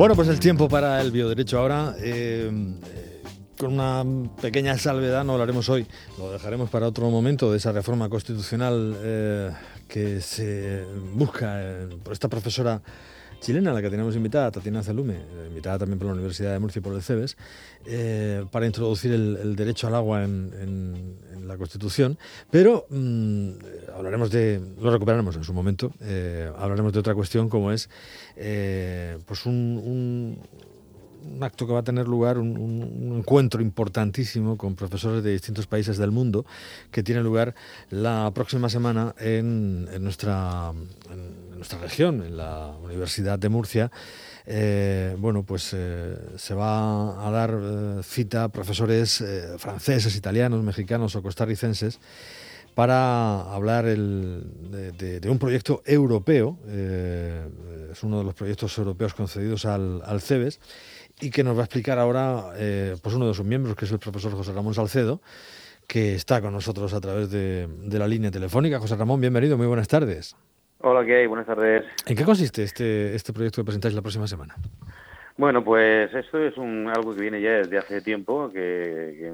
Bueno, pues el tiempo para el bioderecho ahora. Eh, con una pequeña salvedad, no hablaremos hoy, lo dejaremos para otro momento de esa reforma constitucional eh, que se busca eh, por esta profesora chilena, la que tenemos invitada, Tatiana Zalume, eh, invitada también por la Universidad de Murcia y por el CEBES, eh, para introducir el, derecho al agua en, la Constitución. Pero mm, hablaremos de, lo recuperaremos en su momento, eh, hablaremos de otra cuestión como es pues un un acto que va a tener lugar, un, encuentro importantísimo con profesores de distintos países del mundo, que tiene lugar la próxima semana en, nuestra, nuestra región, en la Universidad de Murcia. Eh, bueno, pues eh, se va a dar eh, cita a profesores franceses, italianos, mexicanos o costarricenses para hablar de, un proyecto europeo, es uno de los proyectos europeos concedidos al, al CEBES, y que nos va a explicar ahora pues uno de sus miembros, que es el profesor José Ramón Salcedo, que está con nosotros a través de, la línea telefónica. José Ramón, bienvenido, muy buenas tardes. Hola, ¿qué hay? Buenas tardes. ¿En qué consiste este, este proyecto que presentáis la próxima semana? Bueno, pues esto es un, algo que viene ya desde hace tiempo, que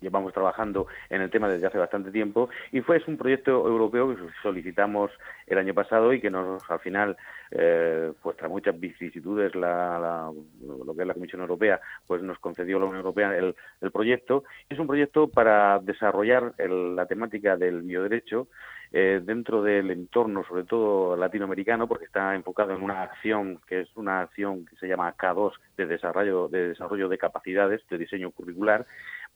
llevamos trabajando en el tema desde hace bastante tiempo y fue es un proyecto europeo que solicitamos el año pasado y que nos al final eh, pues tras muchas vicisitudes la, lo que es la Comisión Europea pues nos concedió la Unión Europea el, el proyecto. Es un proyecto para desarrollar la temática del bioderecho eh, dentro del entorno, sobre todo latinoamericano, porque está enfocado en una acción que es una acción que se llama K2 de desarrollo de, desarrollo de capacidades, de diseño curricular,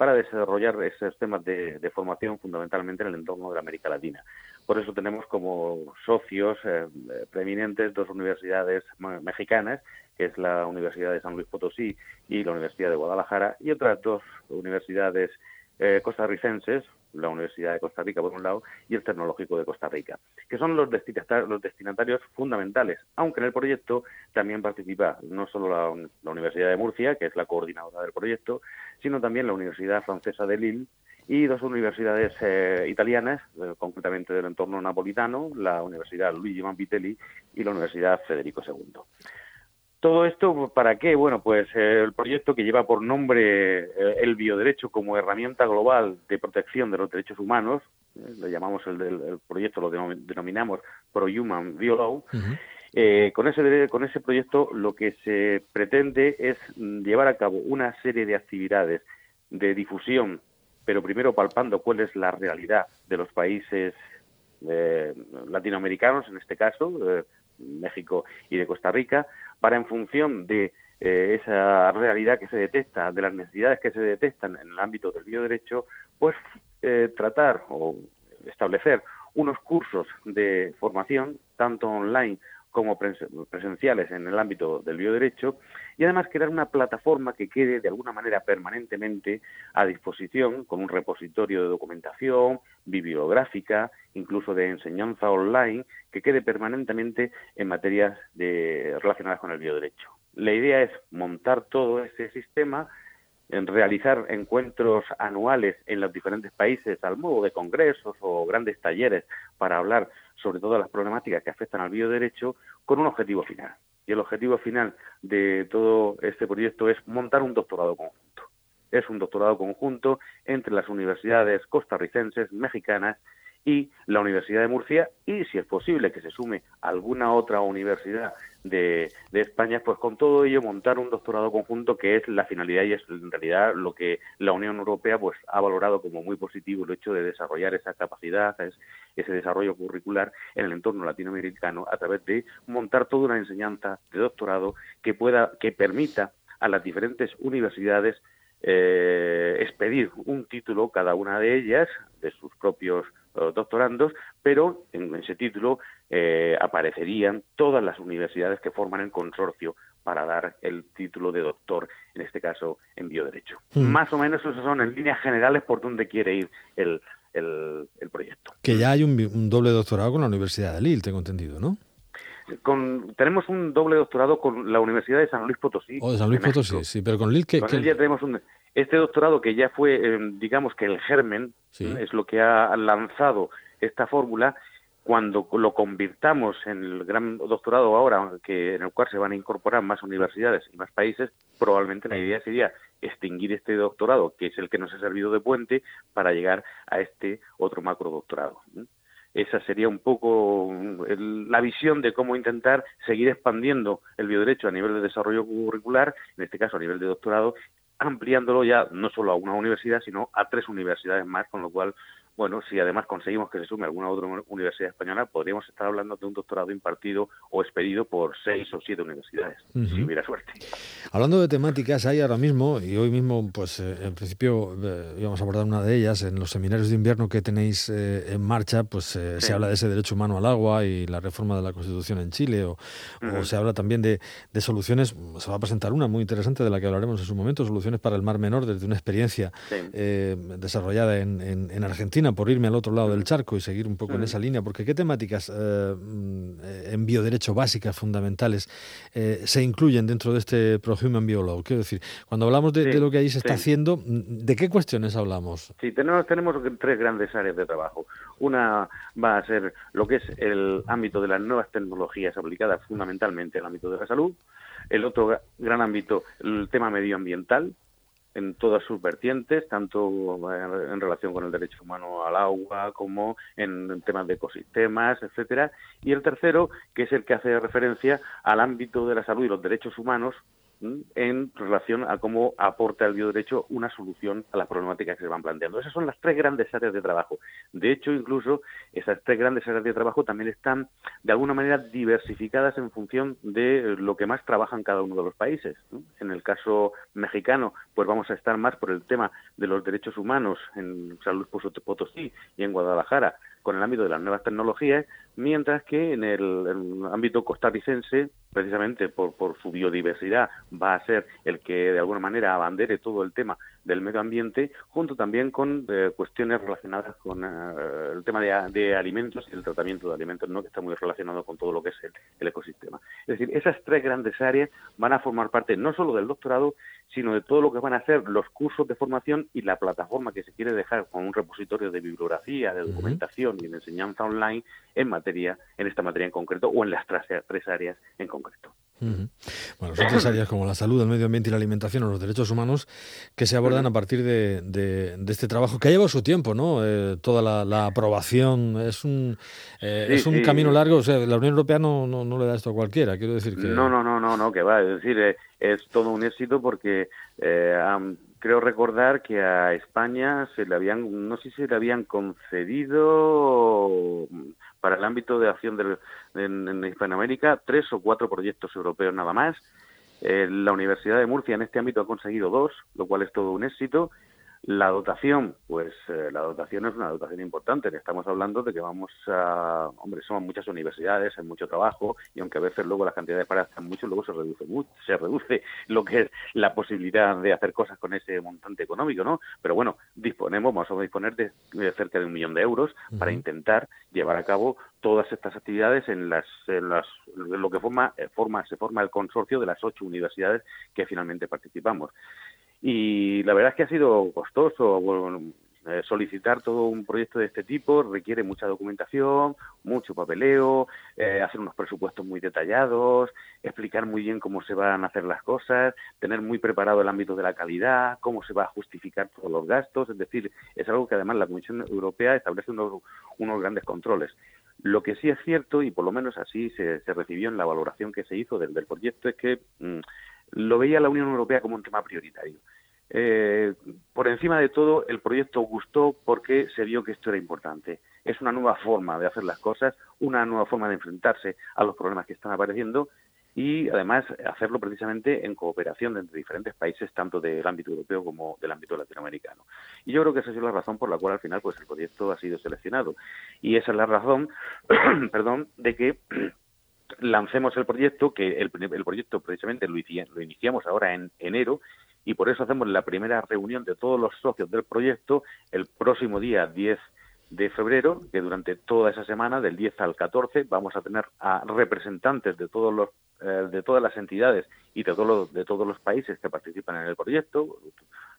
para desarrollar esos temas de, formación fundamentalmente en el entorno de América Latina. Por eso tenemos como socios eh, preeminentes dos universidades mexicanas, que es la Universidad de San Luis Potosí y la Universidad de Guadalajara, y otras dos universidades eh, costarricenses, la Universidad de Costa Rica por un lado y el Tecnológico de Costa Rica, que son los destinatarios, fundamentales, aunque en el proyecto también participa no solo la, Universidad de Murcia, que es la coordinadora del proyecto, sino también la Universidad Francesa de Lille y dos universidades eh, italianas, eh, concretamente del entorno napolitano, la Universidad Luigi Manvitelli y la Universidad Federico II. Todo esto, ¿para qué? Bueno, pues eh, el proyecto que lleva por nombre eh, el bioderecho como herramienta global de protección de los derechos humanos, eh, lo llamamos el, del proyecto, lo denominamos Pro-Human Bio con, ese, con ese proyecto lo que se pretende es llevar a cabo una serie de actividades de difusión, pero primero palpando cuál es la realidad de los países latinoamericanos, en este caso, México y de Costa Rica, para en función de eh, esa realidad que se detecta, de las necesidades que se detectan en el ámbito del bioderecho, pues eh, tratar o establecer unos cursos de formación, tanto online como presenciales en el ámbito del bioderecho y además crear una plataforma que quede de alguna manera permanentemente a disposición con un repositorio de documentación, bibliográfica, incluso de enseñanza online, que quede permanentemente en materias de, relacionadas con el bioderecho. La idea es montar todo ese sistema en realizar encuentros anuales en los diferentes países al modo de congresos o grandes talleres para hablar sobre todas las problemáticas que afectan al bioderecho con un objetivo final. Y el objetivo final de todo este proyecto es montar un doctorado conjunto. Es un doctorado conjunto entre las universidades costarricenses, mexicanas y la Universidad de Murcia y, si es posible, que se sume alguna otra universidad de, España, pues con todo ello montar un doctorado conjunto que es la finalidad y es en realidad lo que la Unión Europea pues ha valorado como muy positivo el hecho de desarrollar esa capacidad, ese desarrollo curricular en el entorno latinoamericano a través de montar toda una enseñanza de doctorado que pueda que permita a las diferentes universidades eh, expedir un título cada una de ellas de sus propios doctorandos, pero en ese título eh, aparecerían todas las universidades que forman el consorcio para dar el título de doctor, en este caso en bioderecho. Hmm. Más o menos esos son en líneas generales por donde quiere ir el, el, proyecto. Que ya hay un, doble doctorado con la Universidad de Lille, tengo entendido, ¿no? Con, tenemos un doble doctorado con la Universidad de San Luis Potosí. Oh, de San Luis Potosí, sí, pero con Lille... Que, con ya tenemos un, este doctorado que ya fue, eh, digamos que el germen, es lo que ha lanzado esta fórmula, cuando lo convirtamos en el gran doctorado ahora, que en el cual se van a incorporar más universidades y más países, probablemente la idea sería extinguir este doctorado, que es el que nos ha servido de puente, para llegar a este otro macro doctorado. Esa sería un poco la visión de cómo intentar seguir expandiendo el bioderecho a nivel de desarrollo curricular, en este caso a nivel de doctorado, ampliándolo ya no solo a una universidad, sino a tres universidades más, con lo cual bueno, si además conseguimos que se sume alguna otra universidad española, podríamos estar hablando de un doctorado impartido o expedido por seis o siete universidades, si hubiera suerte. Hablando de temáticas, hay ahora mismo, y hoy mismo, pues eh, en principio eh, íbamos a abordar una de ellas, en los seminarios de invierno que tenéis eh, en marcha, pues se habla de ese derecho humano al agua y la reforma de la Constitución en Chile, o, se habla también de, soluciones, se va a presentar una muy interesante de la que hablaremos en su momento, soluciones para el Mar Menor desde una experiencia desarrollada en Argentina por irme al otro lado del charco y seguir un poco en esa línea, porque ¿qué temáticas eh, mm, en bioderecho básicas, fundamentales, eh, se incluyen dentro de este ProHuman BioLaw? Quiero decir, cuando hablamos de, lo que ahí se está haciendo, mm, ¿de qué cuestiones hablamos? Sí, tenemos, tenemos tres grandes áreas de trabajo. Una va a ser lo que es el ámbito de las nuevas tecnologías aplicadas fundamentalmente al ámbito de la salud. El otro gran ámbito, el tema medioambiental, en todas sus vertientes, tanto en relación con el derecho humano al agua como en temas de ecosistemas, etcétera. Y el tercero, que es el que hace referencia al ámbito de la salud y los derechos humanos en relación a cómo aporta el bioderecho una solución a las problemáticas que se van planteando. Esas son las tres grandes áreas de trabajo. De hecho, incluso esas tres grandes áreas de trabajo también están de alguna manera diversificadas en función de lo que más trabajan cada uno de los países. En el caso mexicano, pues vamos a estar más por el tema de los derechos humanos en San Luis Potosí y en Guadalajara con el ámbito de las nuevas tecnologías, mientras que en el, ámbito costarricense, precisamente por, por, su biodiversidad, va a ser el que de alguna manera abandere todo el tema del medio ambiente, junto también con eh, cuestiones relacionadas con eh, el tema de, alimentos y el tratamiento de alimentos, ¿no? que está muy relacionado con todo lo que es el, ecosistema. Es decir, esas tres grandes áreas van a formar parte no solo del doctorado, sino de todo lo que van a ser los cursos de formación y la plataforma que se quiere dejar con un repositorio de bibliografía, de documentación y de enseñanza online en materia, en esta materia en concreto o en las tres áreas en concreto. Bueno, son tres áreas como la salud, el medio ambiente y la alimentación o los derechos humanos que se abordan a partir de, este trabajo que ha llevado su tiempo, ¿no? Eh, toda la, aprobación es un eh, es un camino largo. O sea, la Unión Europea no, no, le da esto a cualquiera. Quiero decir que no, no, no, no, no, que va. Es decir, eh, es todo un éxito porque creo recordar que a España se le habían, no sé si se le habían concedido para el ámbito de acción del, en, Hispanoamérica tres o cuatro proyectos europeos nada más. Eh, la Universidad de Murcia en este ámbito ha conseguido dos, lo cual es todo un éxito. La dotación, pues eh, la dotación es una dotación importante. Estamos hablando de que vamos a, hombre, somos muchas universidades, hay mucho trabajo y aunque a veces luego las cantidades para están mucho, luego se reduce mucho, se reduce lo que es la posibilidad de hacer cosas con ese montante económico, ¿no? Pero bueno, disponemos, vamos a disponer de, cerca de un millón de euros para intentar llevar a cabo todas estas actividades en las, en las lo que forma, eh, forma se forma el consorcio de las ocho universidades que finalmente participamos. Y la verdad es que ha sido costoso. Eh, solicitar todo un proyecto de este tipo requiere mucha documentación, mucho papeleo, eh, hacer unos presupuestos muy detallados, explicar muy bien cómo se van a hacer las cosas, tener muy preparado el ámbito de la calidad, cómo se va a justificar todos los gastos, es decir, es algo que además la Comisión Europea establece unos, unos grandes controles. Lo que sí es cierto, y por lo menos así se, recibió en la valoración que se hizo del, del proyecto, es que mm, lo veía la Unión Europea como un tema prioritario. Eh, por encima de todo, el proyecto gustó porque se vio que esto era importante. Es una nueva forma de hacer las cosas, una nueva forma de enfrentarse a los problemas que están apareciendo y además hacerlo precisamente en cooperación entre diferentes países, tanto del ámbito europeo como del ámbito latinoamericano. Y yo creo que esa es la razón por la cual al final pues el proyecto ha sido seleccionado. Y esa es la razón, perdón, de que lancemos el proyecto, que el, proyecto precisamente lo, lo iniciamos ahora en enero y por eso hacemos la primera reunión de todos los socios del proyecto el próximo día 10 de febrero, que durante toda esa semana, del 10 al 14, vamos a tener a representantes de todos los eh, de todas las entidades y de todos los, de todos los países que participan en el proyecto,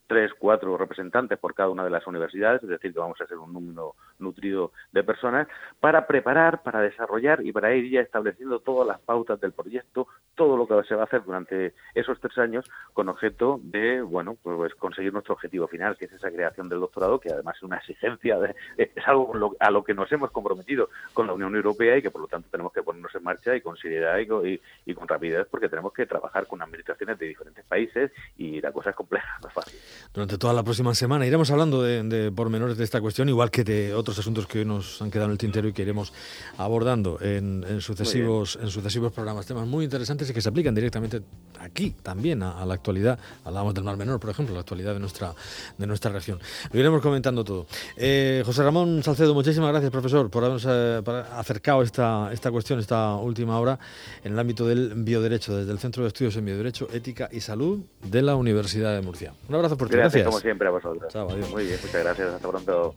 tres, cuatro representantes por cada una de las universidades, es decir, que vamos a ser un número nutrido de personas, para preparar, para desarrollar y para ir ya estableciendo todas las pautas del proyecto, todo lo que se va a hacer durante esos tres años con objeto de, bueno, pues conseguir nuestro objetivo final, que es esa creación del doctorado, que además es una exigencia, de, es algo a lo que nos hemos comprometido con la Unión Europea y que por lo tanto tenemos que ponernos en marcha y con seriedad y, y con rapidez porque tenemos que trabajar con administraciones de diferentes países y la cosa es compleja, no es fácil. Durante toda la próxima semana iremos hablando de, pormenores de esta cuestión, igual que de otros asuntos que hoy nos han quedado en el tintero y que iremos abordando en, sucesivos, en sucesivos programas. Temas muy interesantes y que se aplican directamente aquí también a, la actualidad. Hablábamos del Mar Menor, por ejemplo, la actualidad de nuestra, de nuestra región. Lo iremos comentando todo. Eh, José Ramón Salcedo, muchísimas gracias, profesor, por habernos eh, acercado esta, esta cuestión, esta última hora, en el ámbito del bioderecho, desde el Centro de Estudios en Bioderecho, Ética y Salud de la Universidad de Murcia. Un abrazo por ti. Gracias, como siempre, a vosotros. Muy bien, muchas gracias. Hasta pronto.